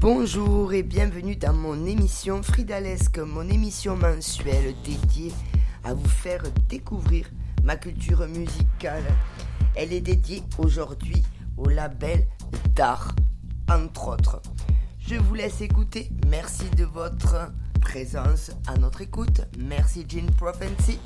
Bonjour et bienvenue dans mon émission Fridalesque, mon émission mensuelle dédiée à vous faire découvrir ma culture musicale. Elle est dédiée aujourd'hui au label d'art, entre autres. Je vous laisse écouter. Merci de votre présence à notre écoute. Merci Jean Prophecy.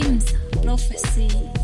Dreams, prophecy.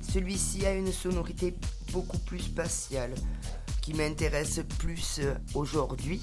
Celui-ci a une sonorité beaucoup plus spatiale qui m'intéresse plus euh, aujourd'hui.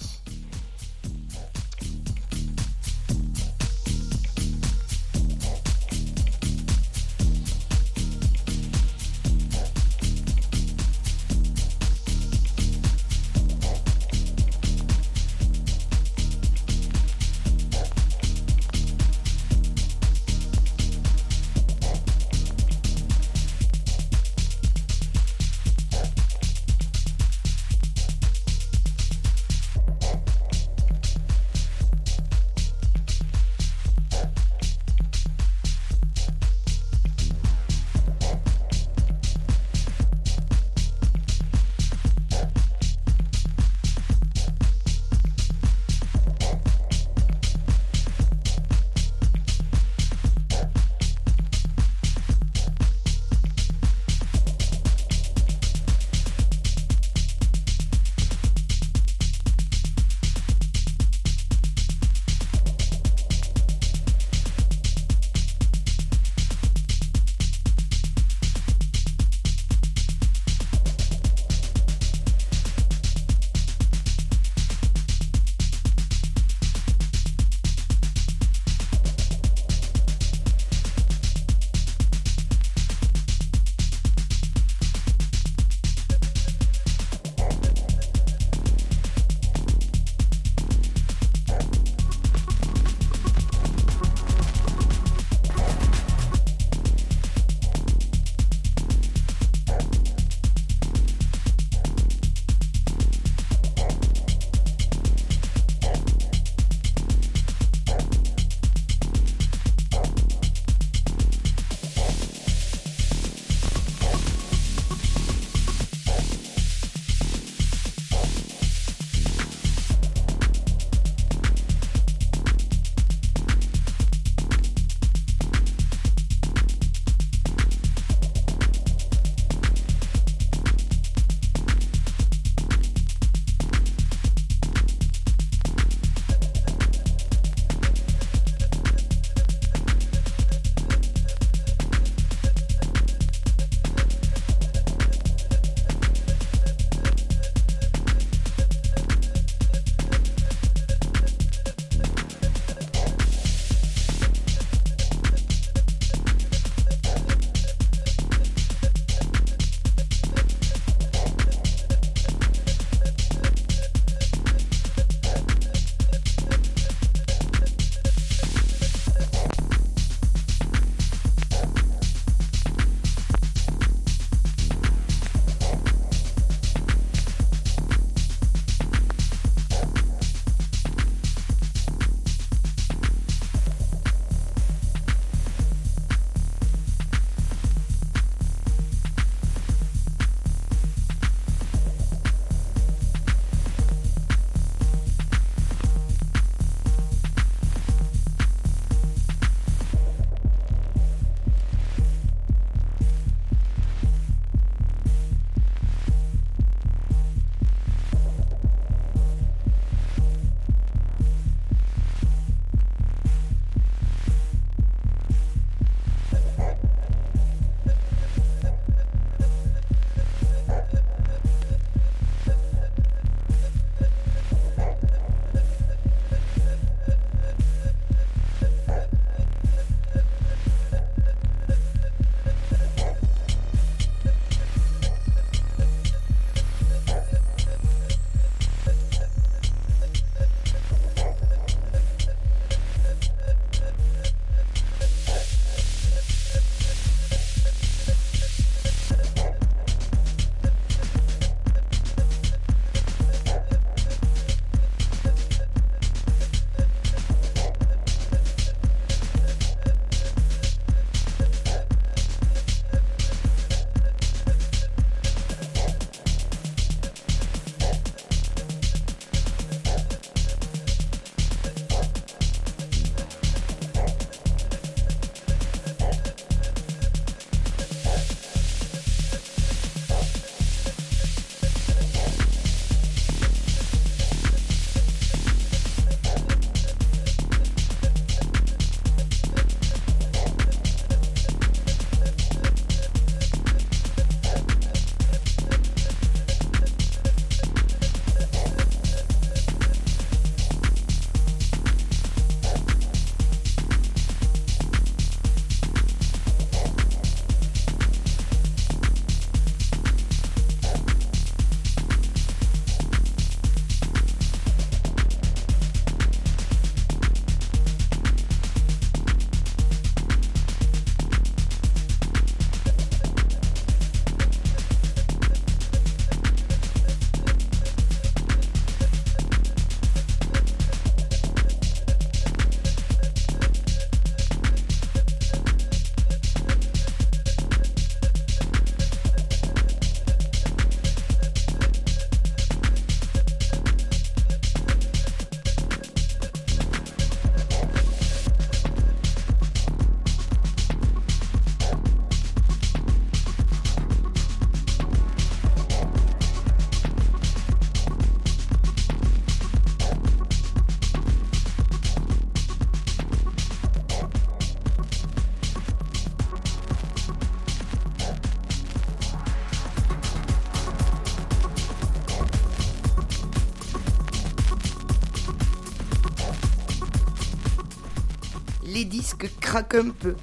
Les disques craquent un peu.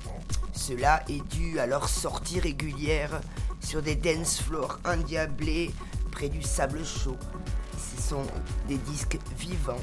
Cela est dû à leur sortie régulière sur des dance floors endiablés près du sable chaud. Ce sont des disques vivants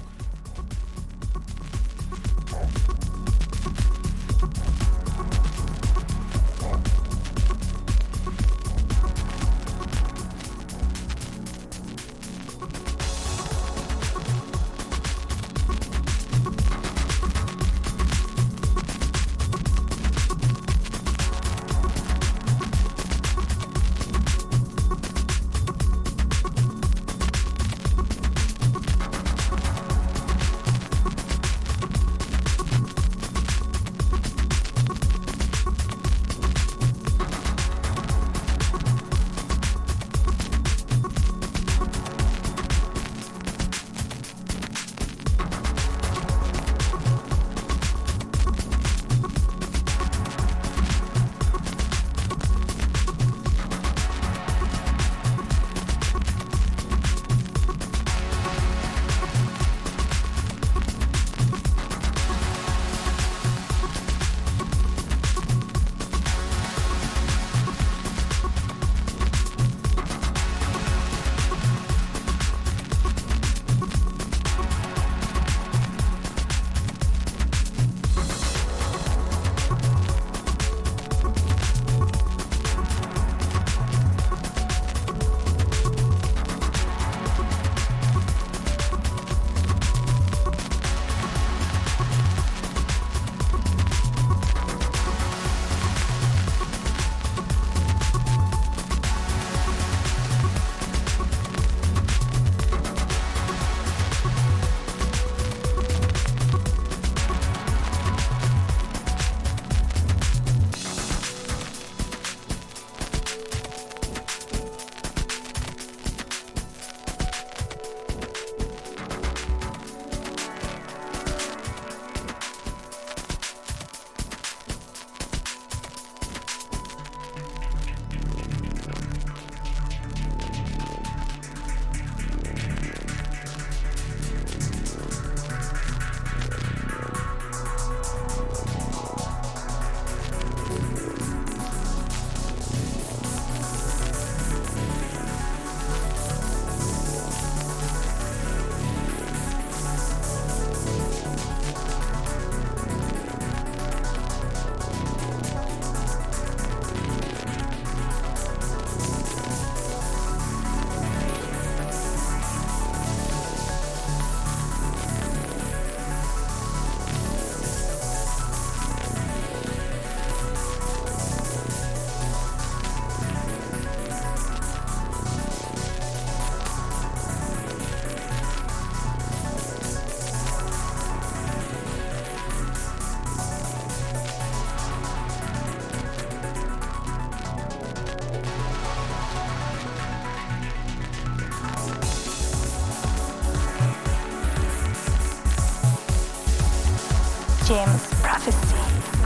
James Prophecy.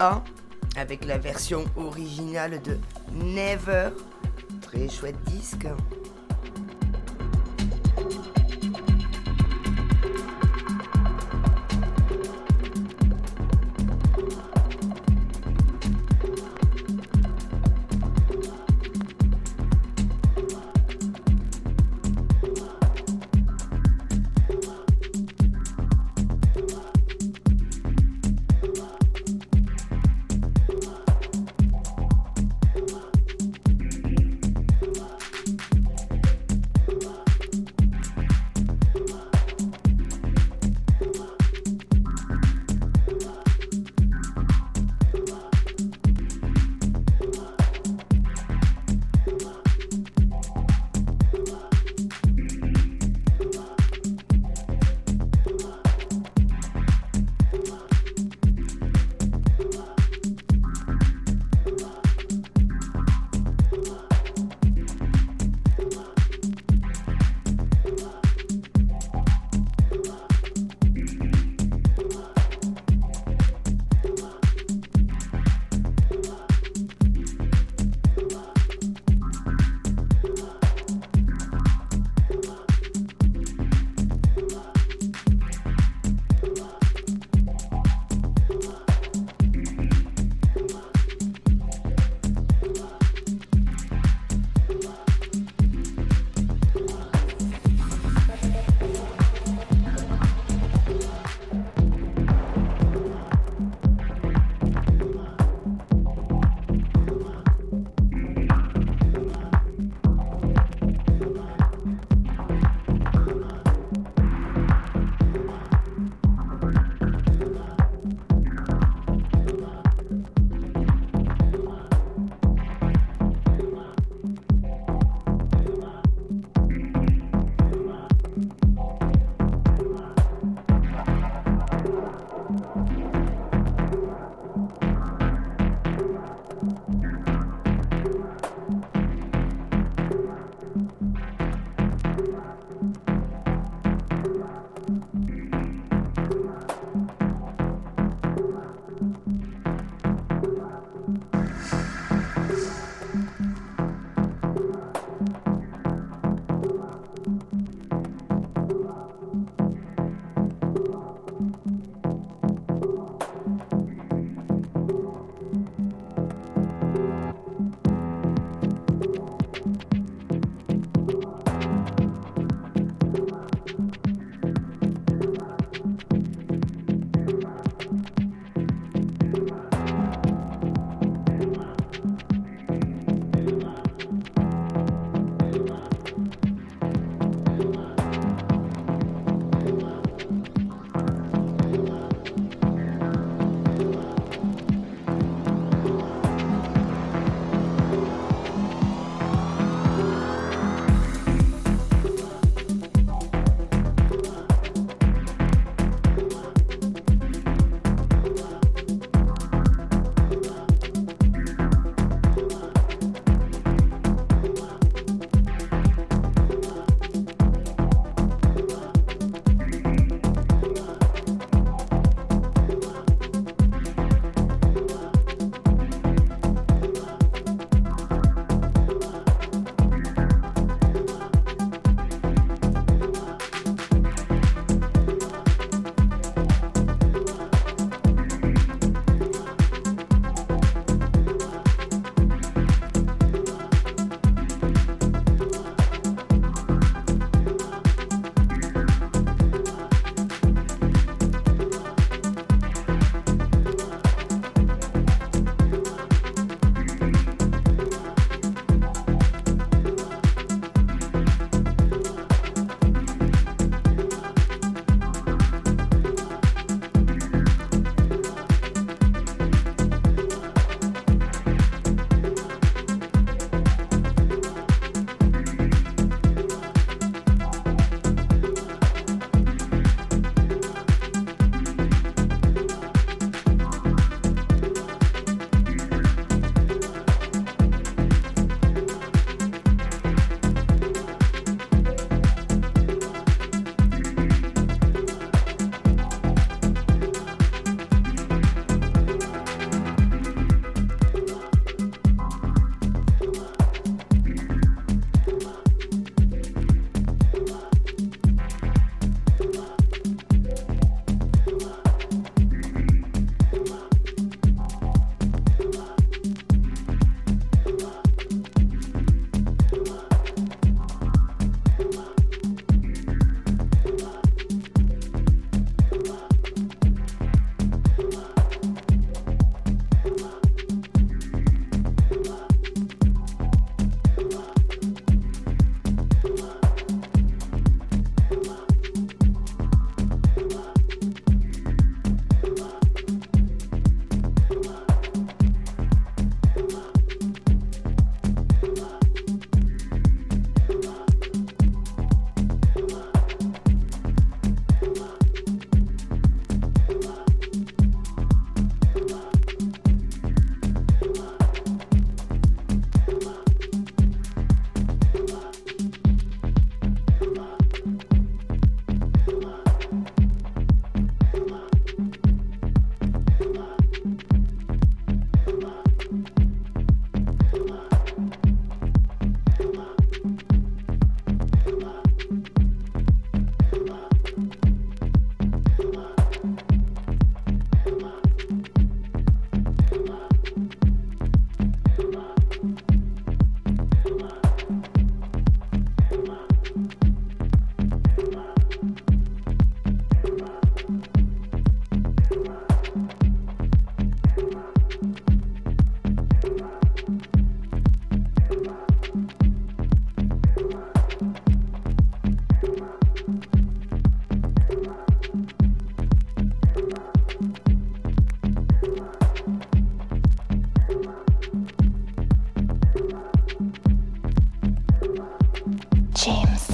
6A avec la version originale de Never. Très chouette disque.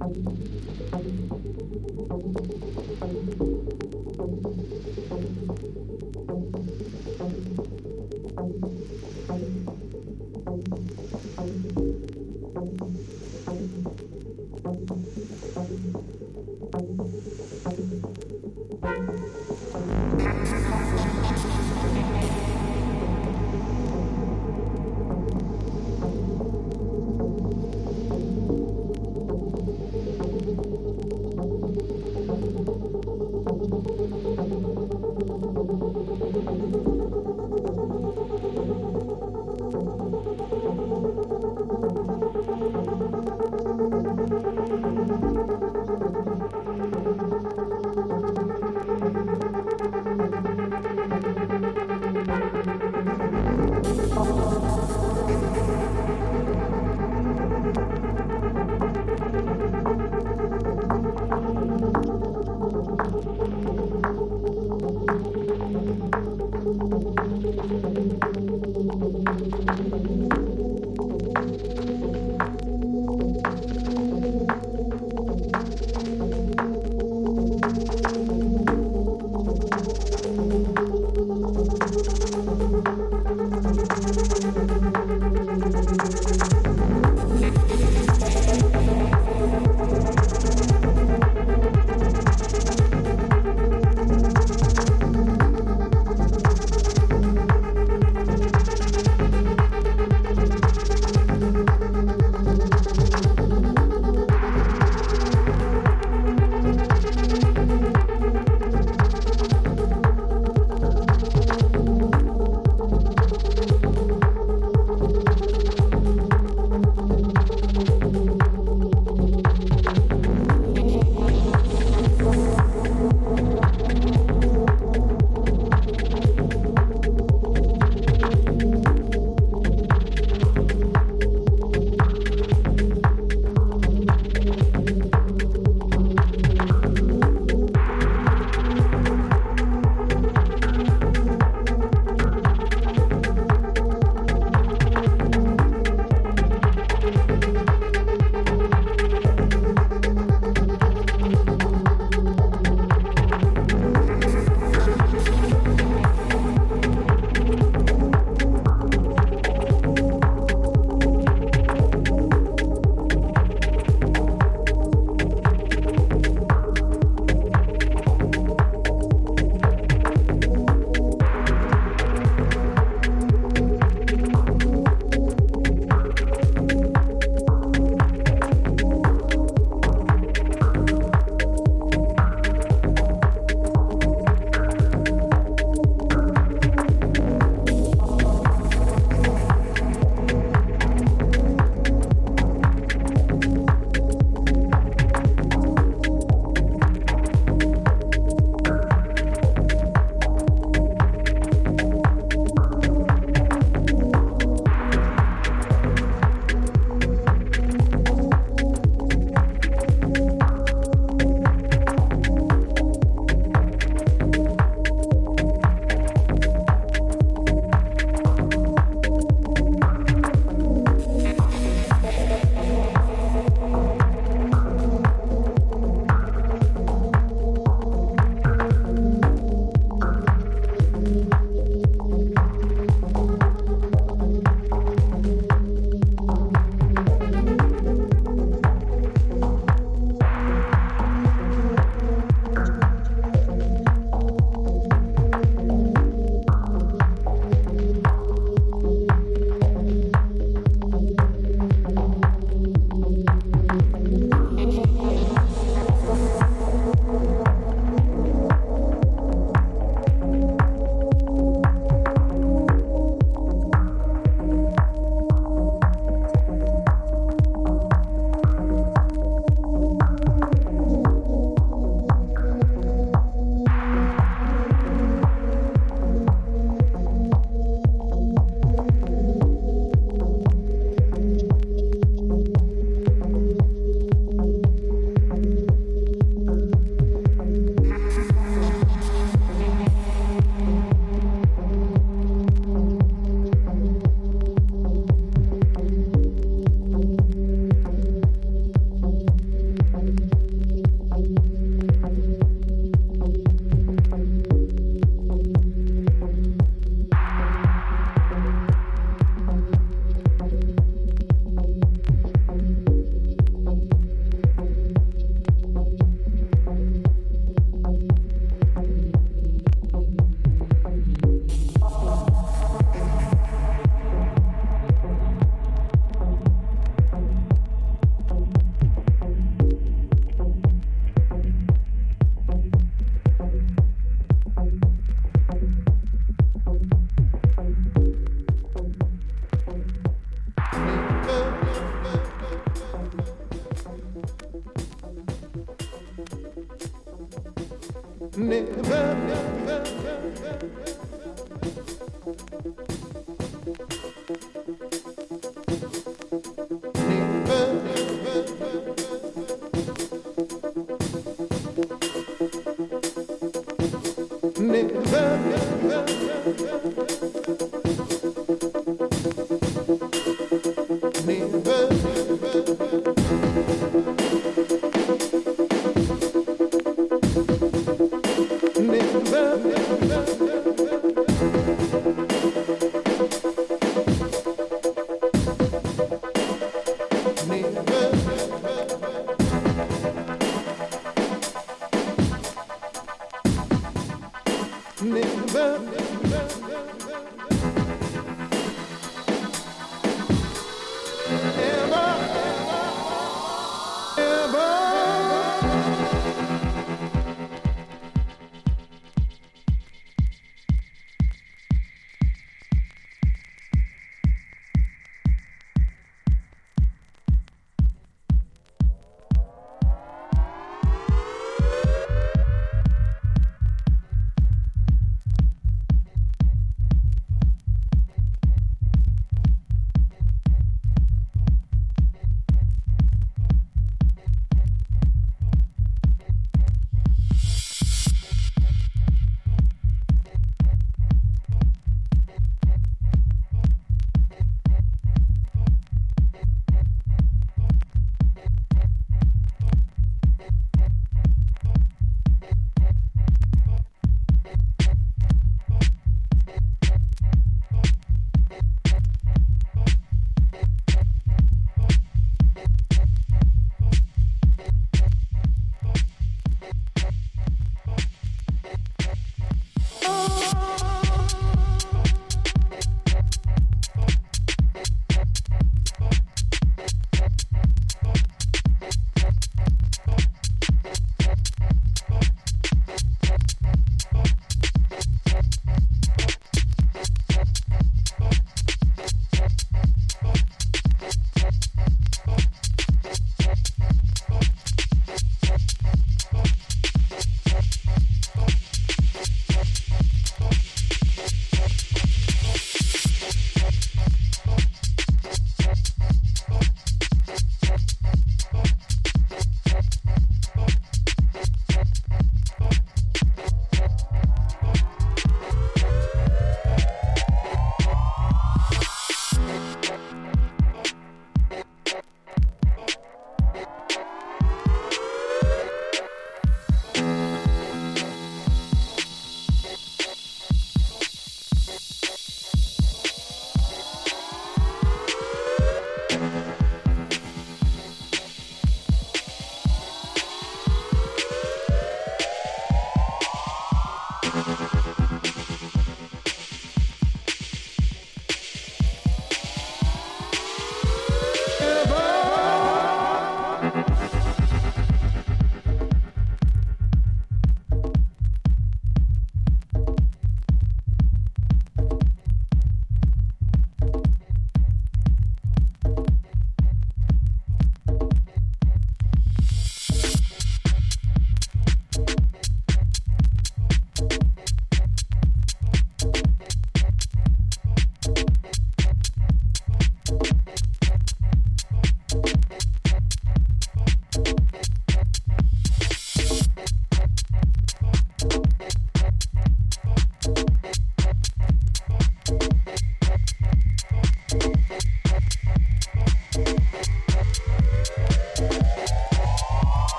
thank you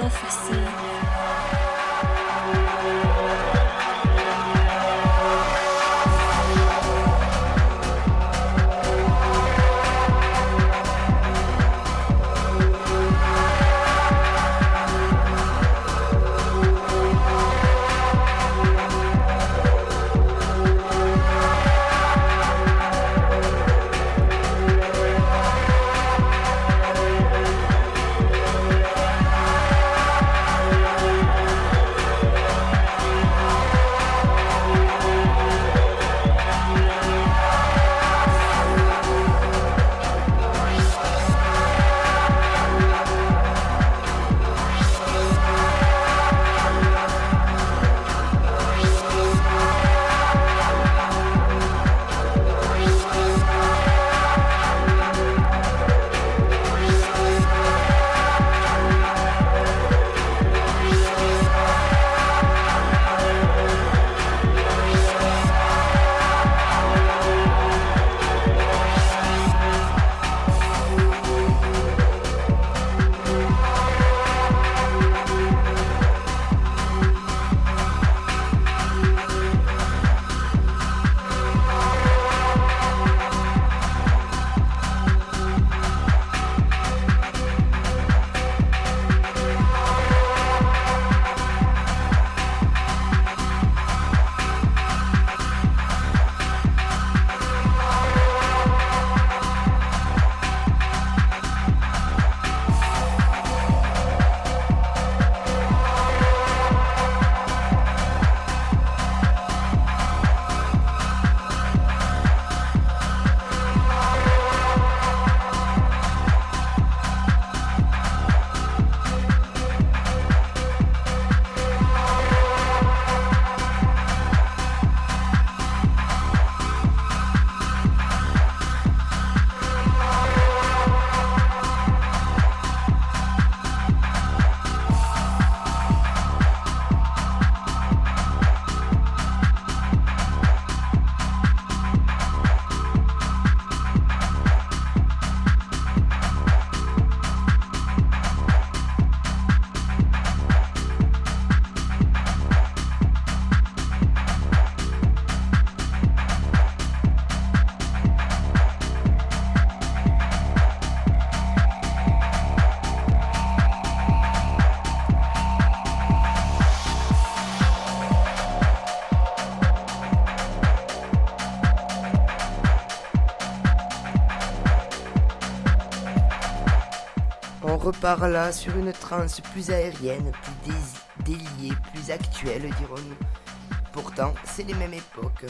profecia. Repart là sur une transe plus aérienne, plus déliée, plus actuelle, dirons-nous. Pourtant, c'est les mêmes époques.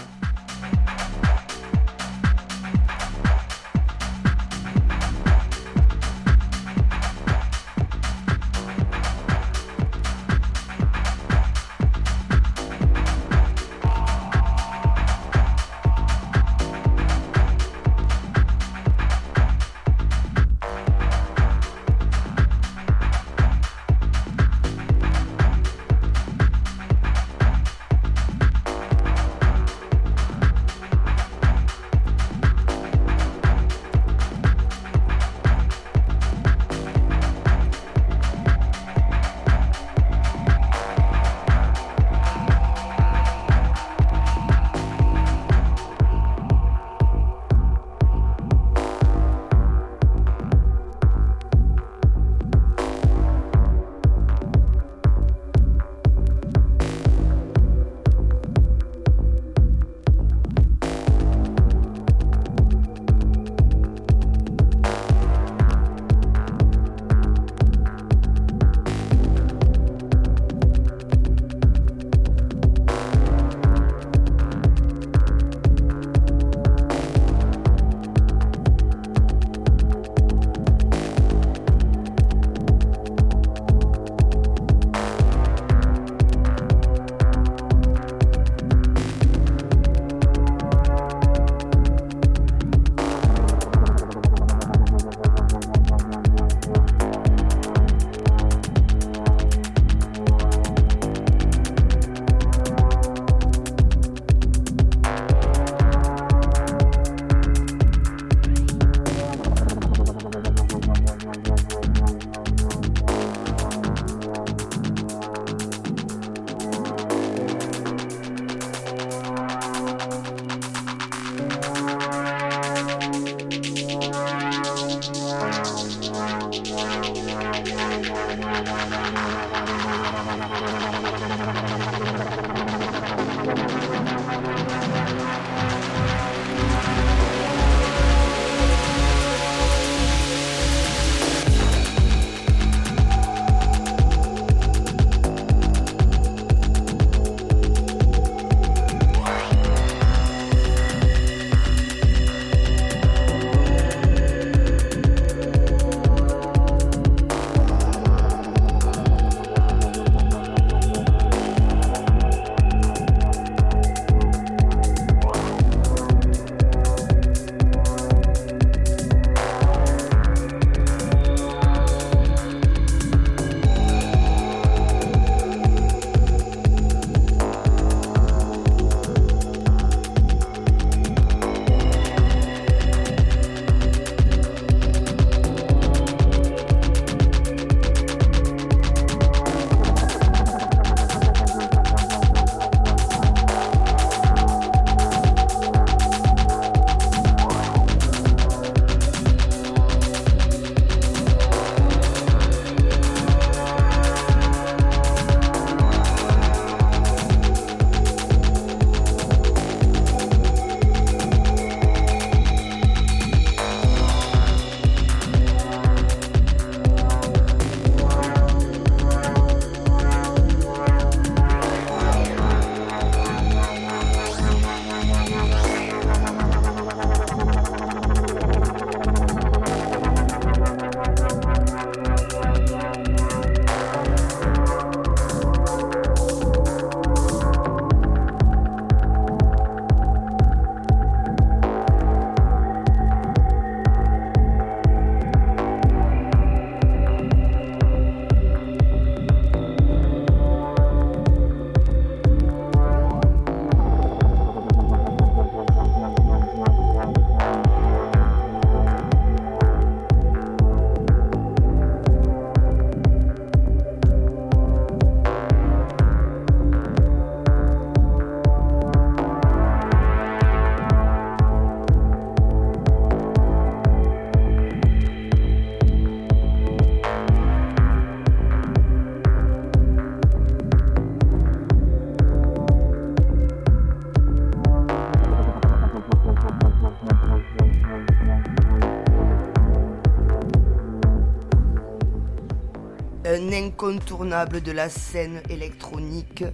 Incontournable de la scène électronique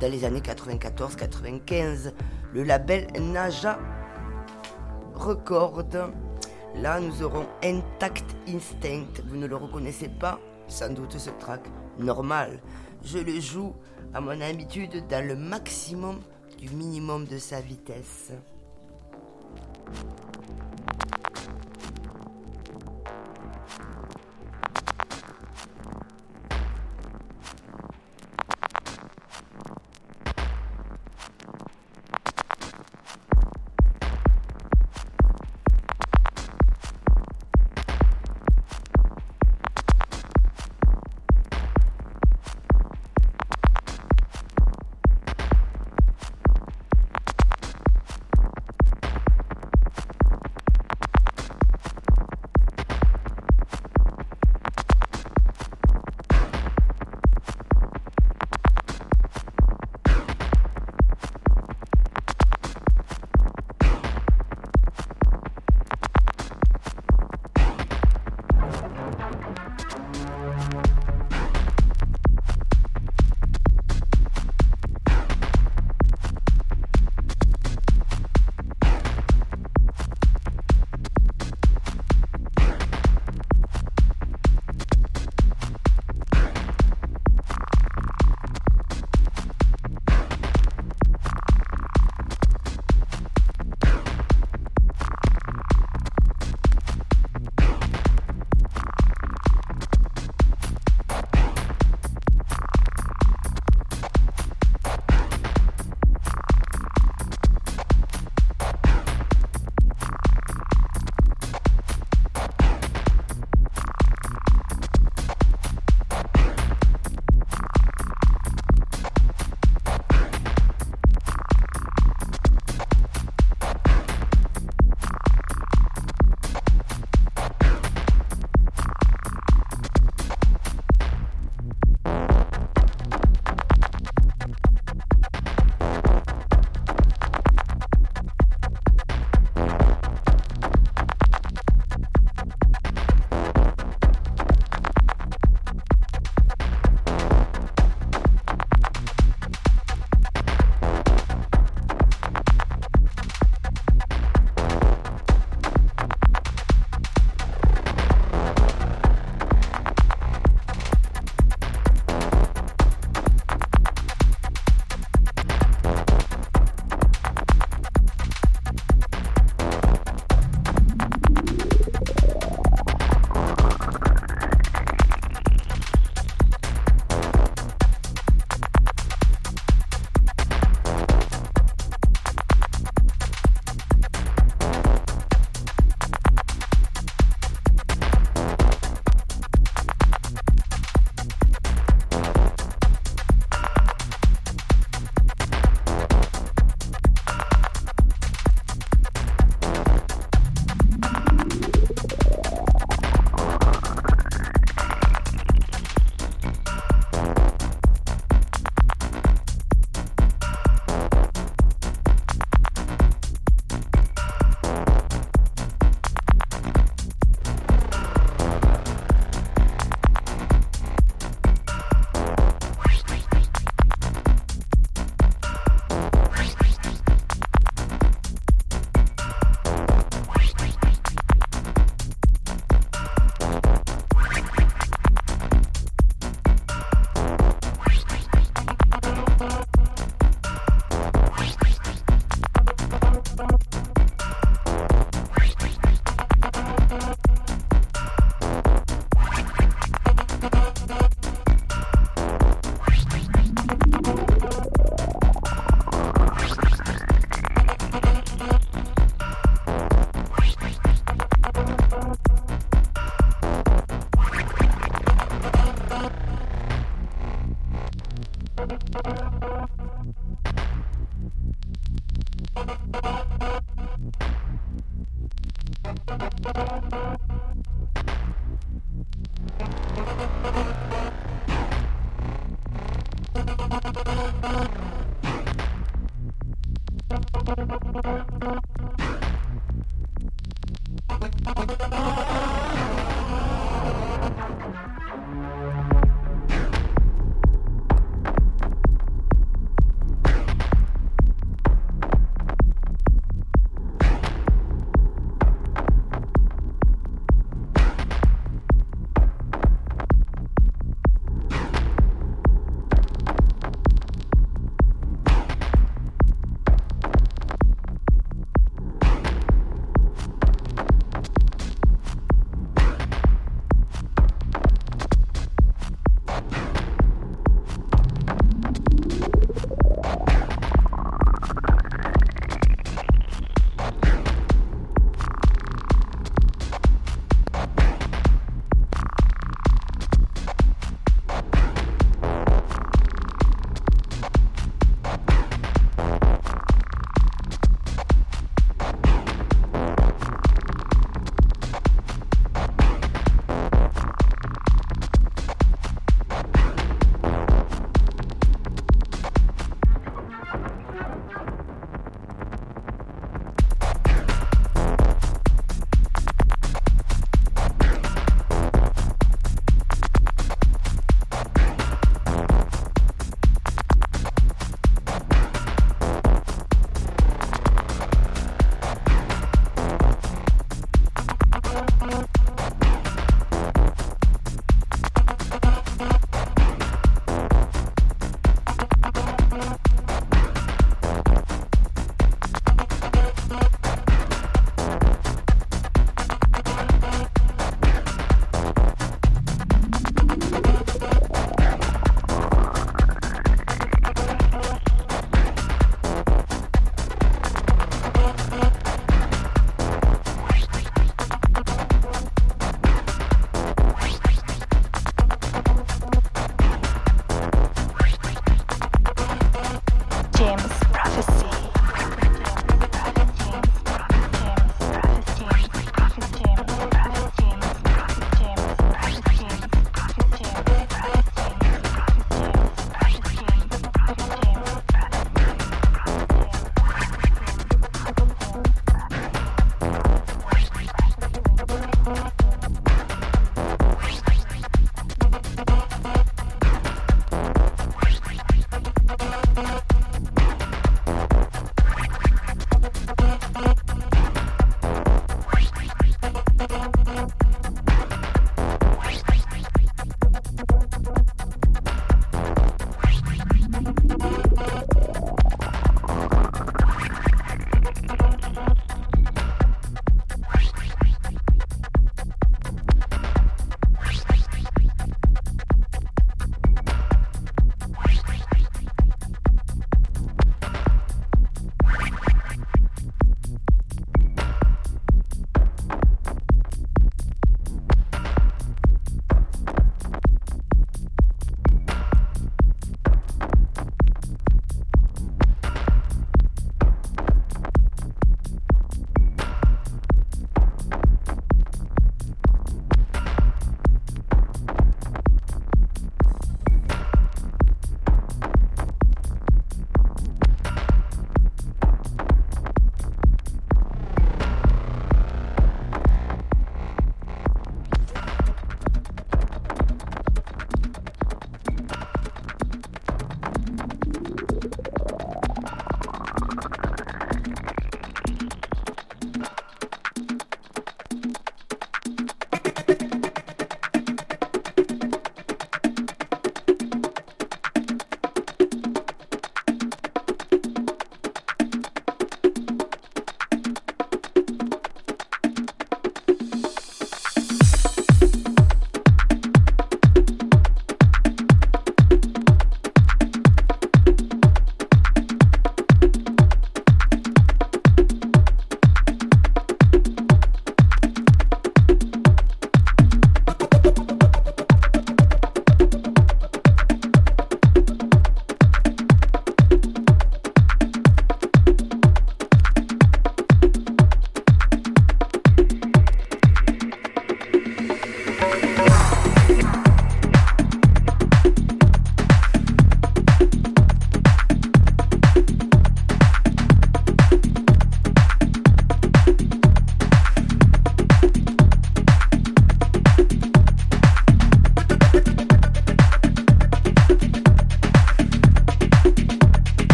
dans les années 94-95. Le label Naja Record. Là, nous aurons Intact Instinct. Vous ne le reconnaissez pas? Sans doute ce track. Normal. Je le joue à mon habitude dans le maximum du minimum de sa vitesse.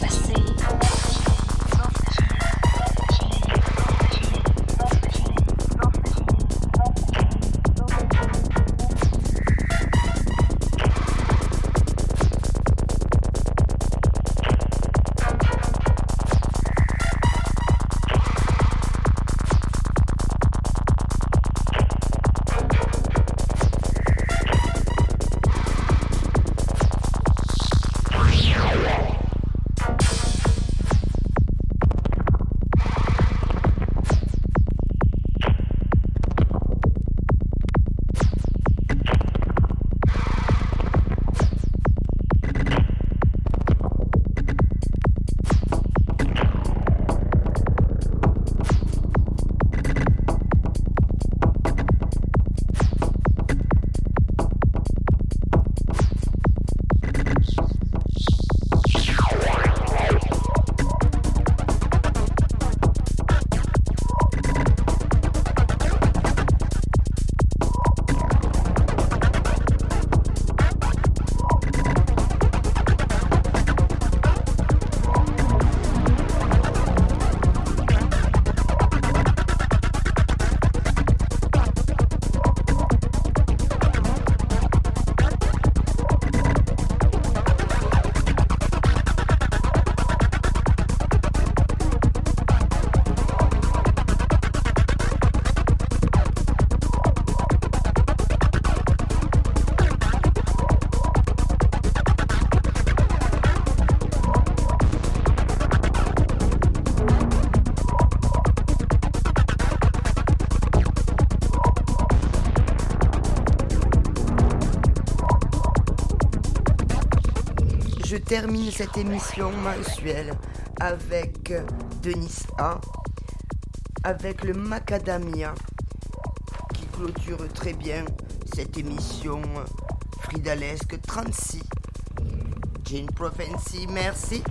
prophecy. Termine cette émission mensuelle avec Denis A, avec le Macadamia, qui clôture très bien cette émission Fridalesque 36. Jane Prophecy, merci.